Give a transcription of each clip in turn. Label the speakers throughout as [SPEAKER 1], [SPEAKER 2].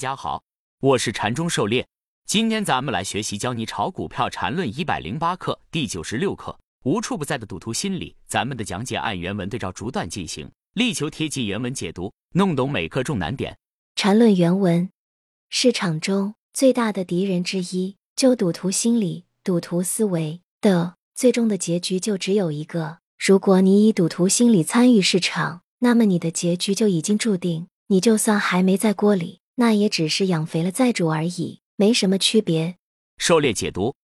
[SPEAKER 1] 家好，我是禅中狩猎。今天咱们来学习教你炒股票禅论一百零八课第九十六课，无处不在的赌徒心理。咱们的讲解按原文对照逐段进行，力求贴近原文解读，弄懂每课重难点。
[SPEAKER 2] 禅论原文：市场中最大的敌人之一，就赌徒心理、赌徒思维的最终的结局就只有一个。如果你以赌徒心理参与市场，那么你的结局就已经注定。你就算还没在锅里。那也只是养肥了再煮而已，没什么区别。
[SPEAKER 1] 狩猎解读：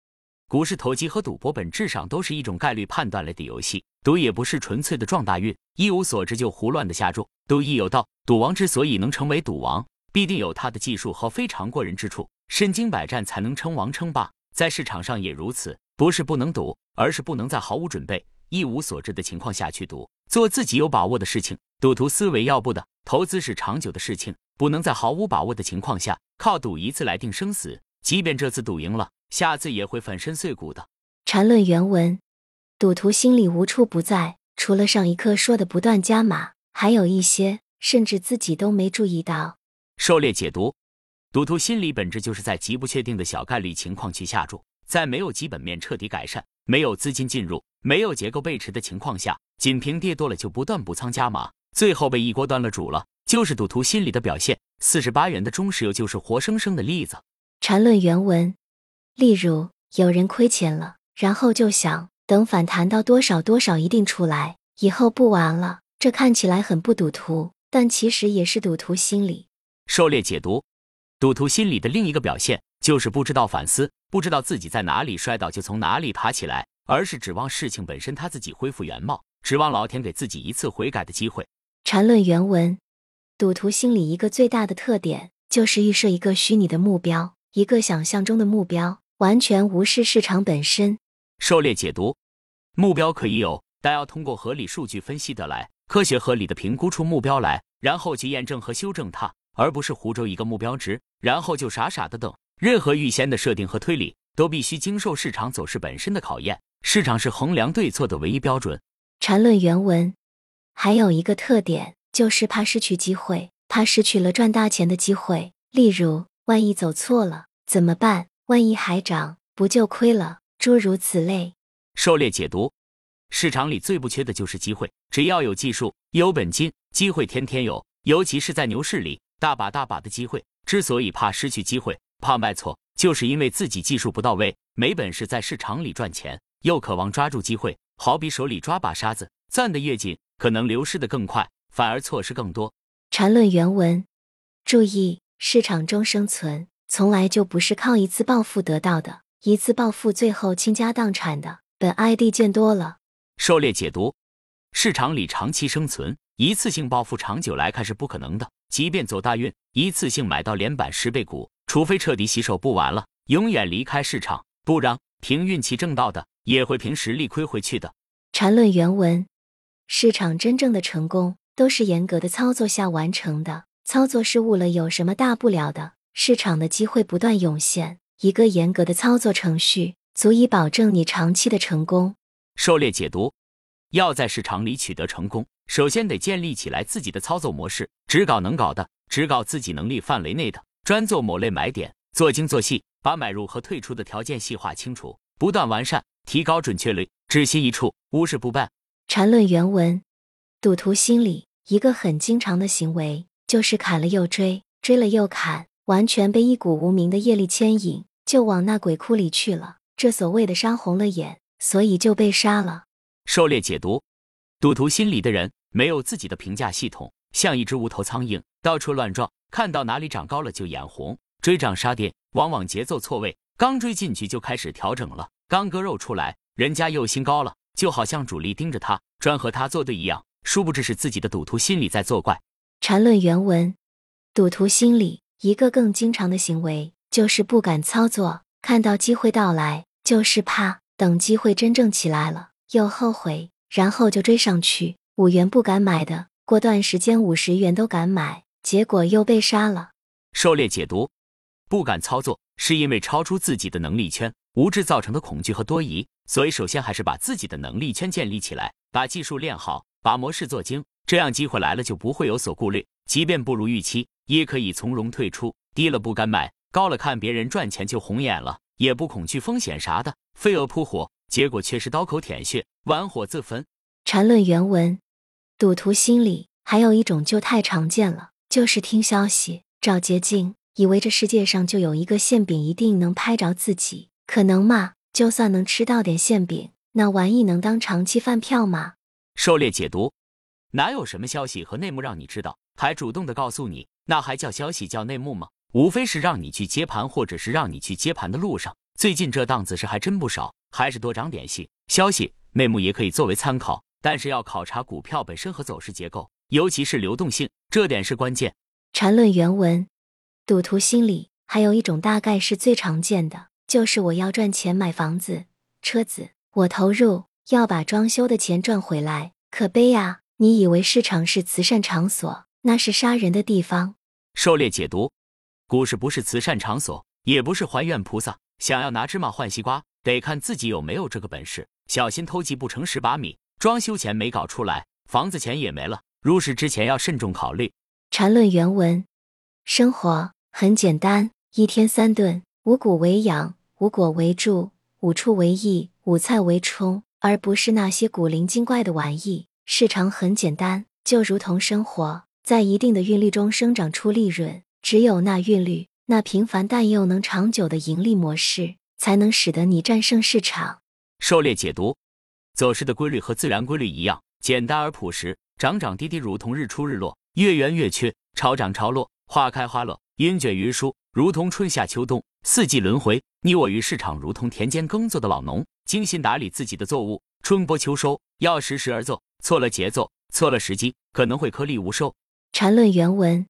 [SPEAKER 1] 股市投机和赌博本质上都是一种概率判断类的游戏，赌也不是纯粹的撞大运，一无所知就胡乱的下注。赌亦有道，赌王之所以能成为赌王，必定有他的技术和非常过人之处，身经百战才能称王称霸。在市场上也如此，不是不能赌，而是不能在毫无准备、一无所知的情况下去赌，做自己有把握的事情。赌徒思维要不得，投资是长久的事情。不能在毫无把握的情况下靠赌一次来定生死，即便这次赌赢了，下次也会粉身碎骨的。
[SPEAKER 2] 禅论原文：赌徒心理无处不在，除了上一课说的不断加码，还有一些甚至自己都没注意到。
[SPEAKER 1] 狩猎解读：赌徒心理本质就是在极不确定的小概率情况去下注，在没有基本面彻底改善、没有资金进入、没有结构背驰的情况下，仅凭跌多了就不断补仓加码，最后被一锅端了煮了。就是赌徒心理的表现。四十八元的中石油就是活生生的例子。
[SPEAKER 2] 禅论原文：例如有人亏钱了，然后就想等反弹到多少多少一定出来，以后不玩了。这看起来很不赌徒，但其实也是赌徒心理。
[SPEAKER 1] 狩猎解读：赌徒心理的另一个表现就是不知道反思，不知道自己在哪里摔倒就从哪里爬起来，而是指望事情本身他自己恢复原貌，指望老天给自己一次悔改的机会。
[SPEAKER 2] 禅论原文。赌徒心理一个最大的特点，就是预设一个虚拟的目标，一个想象中的目标，完全无视市场本身。
[SPEAKER 1] 狩猎解读：目标可以有，但要通过合理数据分析得来，科学合理的评估出目标来，然后去验证和修正它，而不是胡诌一个目标值，然后就傻傻的等。任何预先的设定和推理，都必须经受市场走势本身的考验。市场是衡量对错的唯一标准。
[SPEAKER 2] 禅论原文还有一个特点。就是怕失去机会，怕失去了赚大钱的机会。例如，万一走错了怎么办？万一还涨，不就亏了？诸如此类。
[SPEAKER 1] 狩猎解读：市场里最不缺的就是机会，只要有技术、有本金，机会天天有。尤其是在牛市里，大把大把的机会。之所以怕失去机会，怕卖错，就是因为自己技术不到位，没本事在市场里赚钱，又渴望抓住机会。好比手里抓把沙子，攥得越紧，可能流失的更快。反而错失更多。
[SPEAKER 2] 禅论原文：注意，市场中生存从来就不是靠一次暴富得到的，一次暴富最后倾家荡产的，本 ID 见多了。
[SPEAKER 1] 狩猎解读：市场里长期生存，一次性暴富长久来看是不可能的。即便走大运，一次性买到连板十倍股，除非彻底洗手不玩了，永远离开市场，不然凭运气挣到的，也会凭实力亏回去的。
[SPEAKER 2] 禅论原文：市场真正的成功。都是严格的操作下完成的，操作失误了有什么大不了的？市场的机会不断涌现，一个严格的操作程序足以保证你长期的成功。
[SPEAKER 1] 狩猎解读：要在市场里取得成功，首先得建立起来自己的操作模式，只搞能搞的，只搞自己能力范围内的，专做某类买点，做精做细，把买入和退出的条件细化清楚，不断完善，提高准确率，只心一处，无事不办。
[SPEAKER 2] 禅论原文。赌徒心理一个很经常的行为，就是砍了又追，追了又砍，完全被一股无名的业力牵引，就往那鬼窟里去了。这所谓的杀红了眼，所以就被杀了。
[SPEAKER 1] 狩猎解读：赌徒心理的人没有自己的评价系统，像一只无头苍蝇，到处乱撞，看到哪里涨高了就眼红，追涨杀跌，往往节奏错位，刚追进去就开始调整了，刚割肉出来，人家又新高了，就好像主力盯着他，专和他作对一样。殊不知是自己的赌徒心理在作怪。
[SPEAKER 2] 禅论原文：赌徒心理一个更经常的行为就是不敢操作，看到机会到来就是怕，等机会真正起来了又后悔，然后就追上去。五元不敢买的，过段时间五十元都敢买，结果又被杀了。
[SPEAKER 1] 狩猎解读：不敢操作是因为超出自己的能力圈，无知造成的恐惧和多疑。所以首先还是把自己的能力圈建立起来，把技术练好。把模式做精，这样机会来了就不会有所顾虑，即便不如预期，也可以从容退出，低了不敢买，高了看别人赚钱就红眼了，也不恐惧风险啥的，飞蛾扑火，结果却是刀口舔血，玩火自焚。
[SPEAKER 2] 禅论原文：赌徒心理还有一种就太常见了，就是听消息找捷径，以为这世界上就有一个馅饼一定能拍着自己，可能吗？就算能吃到点馅饼，那玩意能当长期饭票吗？
[SPEAKER 1] 狩猎解读：哪有什么消息和内幕让你知道，还主动的告诉你，那还叫消息叫内幕吗？无非是让你去接盘，或者是让你去接盘的路上。最近这档子事还真不少，还是多长点心。消息内幕也可以作为参考，但是要考察股票本身和走势结构，尤其是流动性，这点是关键。
[SPEAKER 2] 禅论原文：赌徒心理还有一种大概是最常见的。就是我要赚钱买房子、车子，我投入要把装修的钱赚回来。可悲呀！你以为市场是慈善场所，那是杀人的地方。
[SPEAKER 1] 狩猎解读：股市不是慈善场所，也不是还愿菩萨。想要拿芝麻换西瓜，得看自己有没有这个本事。小心偷鸡不成蚀把米，装修钱没搞出来，房子钱也没了。入市之前要慎重考虑。
[SPEAKER 2] 禅论原文：生活很简单，一天三顿，五谷为养。五果为助，五畜为益，五菜为充，而不是那些古灵精怪的玩意。市场很简单，就如同生活，在一定的韵律中生长出利润。只有那韵律，那平凡但又能长久的盈利模式，才能使得你战胜市场。
[SPEAKER 1] 狩猎解读：走势的规律和自然规律一样，简单而朴实，涨涨跌跌如同日出日落，月圆月缺，潮涨潮落，花开花落，云卷云舒，如同春夏秋冬。四季轮回，你我于市场如同田间耕作的老农，精心打理自己的作物，春播秋收，要时时而奏。错了节奏，错了时机，可能会颗粒无收。
[SPEAKER 2] 禅论原文：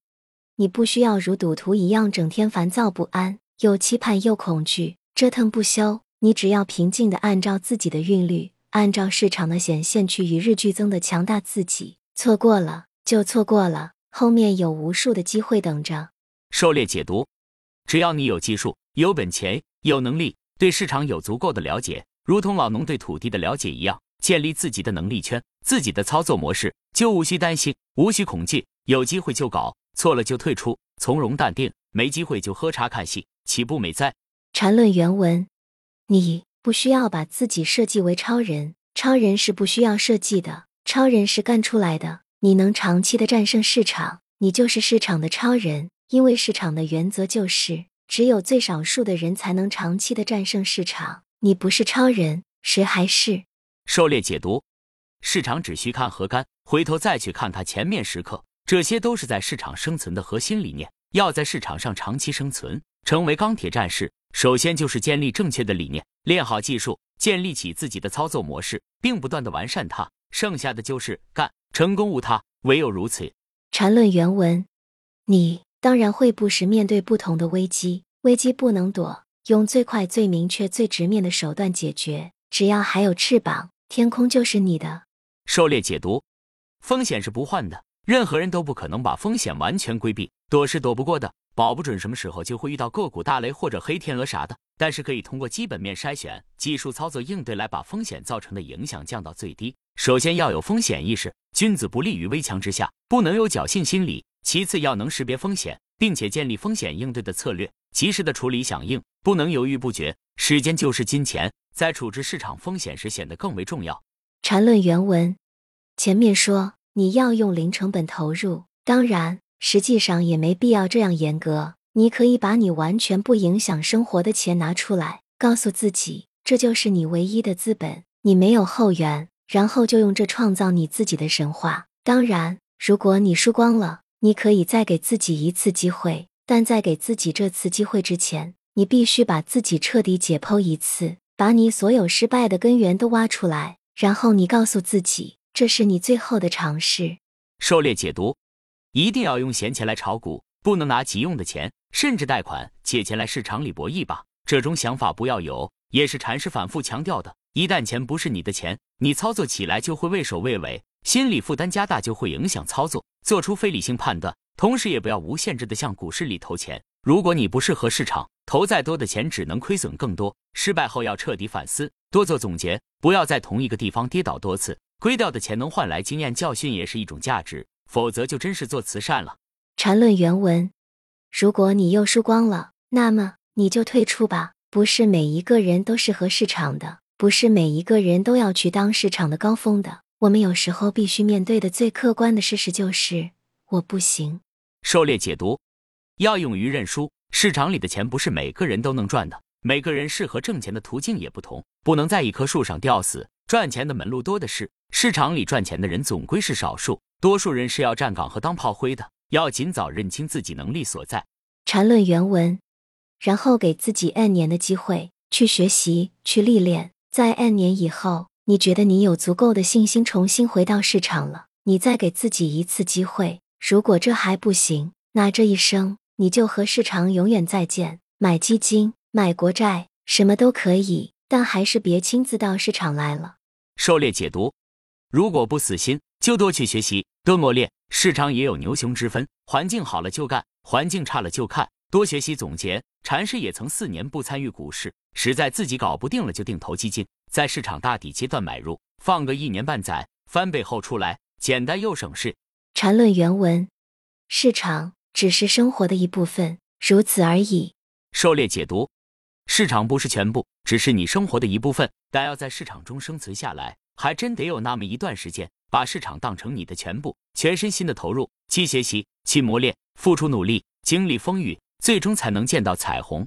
[SPEAKER 2] 你不需要如赌徒一样整天烦躁不安，又期盼又恐惧，折腾不休。你只要平静的按照自己的韵律，按照市场的显现去与日俱增的强大自己。错过了就错过了，后面有无数的机会等着。
[SPEAKER 1] 狩猎解读：只要你有技术。有本钱、有能力，对市场有足够的了解，如同老农对土地的了解一样，建立自己的能力圈、自己的操作模式，就无需担心，无需恐惧，有机会就搞，错了就退出，从容淡定，没机会就喝茶看戏，岂不美哉？
[SPEAKER 2] 禅论原文：你不需要把自己设计为超人，超人是不需要设计的，超人是干出来的。你能长期的战胜市场，你就是市场的超人，因为市场的原则就是。只有最少数的人才能长期的战胜市场。你不是超人，谁还是？
[SPEAKER 1] 狩猎解读：市场只需看核干，回头再去看它前面时刻，这些都是在市场生存的核心理念。要在市场上长期生存，成为钢铁战士，首先就是建立正确的理念，练好技术，建立起自己的操作模式，并不断的完善它。剩下的就是干，成功无他，唯有如此。
[SPEAKER 2] 禅论原文：你。当然会不时面对不同的危机，危机不能躲，用最快、最明确、最直面的手段解决。只要还有翅膀，天空就是你的。
[SPEAKER 1] 狩猎解读：风险是不换的，任何人都不可能把风险完全规避，躲是躲不过的，保不准什么时候就会遇到个股大雷或者黑天鹅啥的。但是可以通过基本面筛选、技术操作应对来把风险造成的影响降到最低。首先要有风险意识，君子不立于危墙之下，不能有侥幸心理。其次要能识别风险，并且建立风险应对的策略，及时的处理响应，不能犹豫不决。时间就是金钱，在处置市场风险时显得更为重要。
[SPEAKER 2] 禅论原文前面说你要用零成本投入，当然实际上也没必要这样严格。你可以把你完全不影响生活的钱拿出来，告诉自己这就是你唯一的资本，你没有后援，然后就用这创造你自己的神话。当然，如果你输光了。你可以再给自己一次机会，但在给自己这次机会之前，你必须把自己彻底解剖一次，把你所有失败的根源都挖出来，然后你告诉自己，这是你最后的尝试。
[SPEAKER 1] 狩猎解读：一定要用闲钱来炒股，不能拿急用的钱，甚至贷款借钱来市场里博弈吧。这种想法不要有，也是禅师反复强调的。一旦钱不是你的钱，你操作起来就会畏首畏尾。心理负担加大就会影响操作，做出非理性判断。同时，也不要无限制的向股市里投钱。如果你不适合市场，投再多的钱只能亏损更多。失败后要彻底反思，多做总结，不要在同一个地方跌倒多次。亏掉的钱能换来经验教训，也是一种价值。否则就真是做慈善了。
[SPEAKER 2] 禅论原文：如果你又输光了，那么你就退出吧。不是每一个人都适合市场的，不是每一个人都要去当市场的高峰的。我们有时候必须面对的最客观的事实就是，我不行。
[SPEAKER 1] 狩猎解读：要勇于认输。市场里的钱不是每个人都能赚的，每个人适合挣钱的途径也不同，不能在一棵树上吊死。赚钱的门路多的是，市场里赚钱的人总归是少数，多数人是要站岗和当炮灰的。要尽早认清自己能力所在。
[SPEAKER 2] 禅论原文，然后给自己 N 年的机会去学习、去历练，在 N 年以后，你觉得你有足够的信心重新回到市场了，你再给自己一次机会。如果这还不行，那这一生你就和市场永远再见。买基金、买国债，什么都可以，但还是别亲自到市场来了。
[SPEAKER 1] 狩猎解读：如果不死心，就多去学习，多磨练。市场也有牛熊之分，环境好了就干，环境差了就看。多学习总结。禅师也曾四年不参与股市，实在自己搞不定了就定投基金，在市场大底阶段买入，放个一年半载，翻倍后出来，简单又省事。
[SPEAKER 2] 禅论原文：市场只是生活的一部分，如此而已。
[SPEAKER 1] 狩猎解读：市场不是全部，只是你生活的一部分，但要在市场中生存下来，还真得有那么一段时间。把市场当成你的全部，全身心的投入，去学习，去磨练，付出努力，经历风雨，最终才能见到彩虹。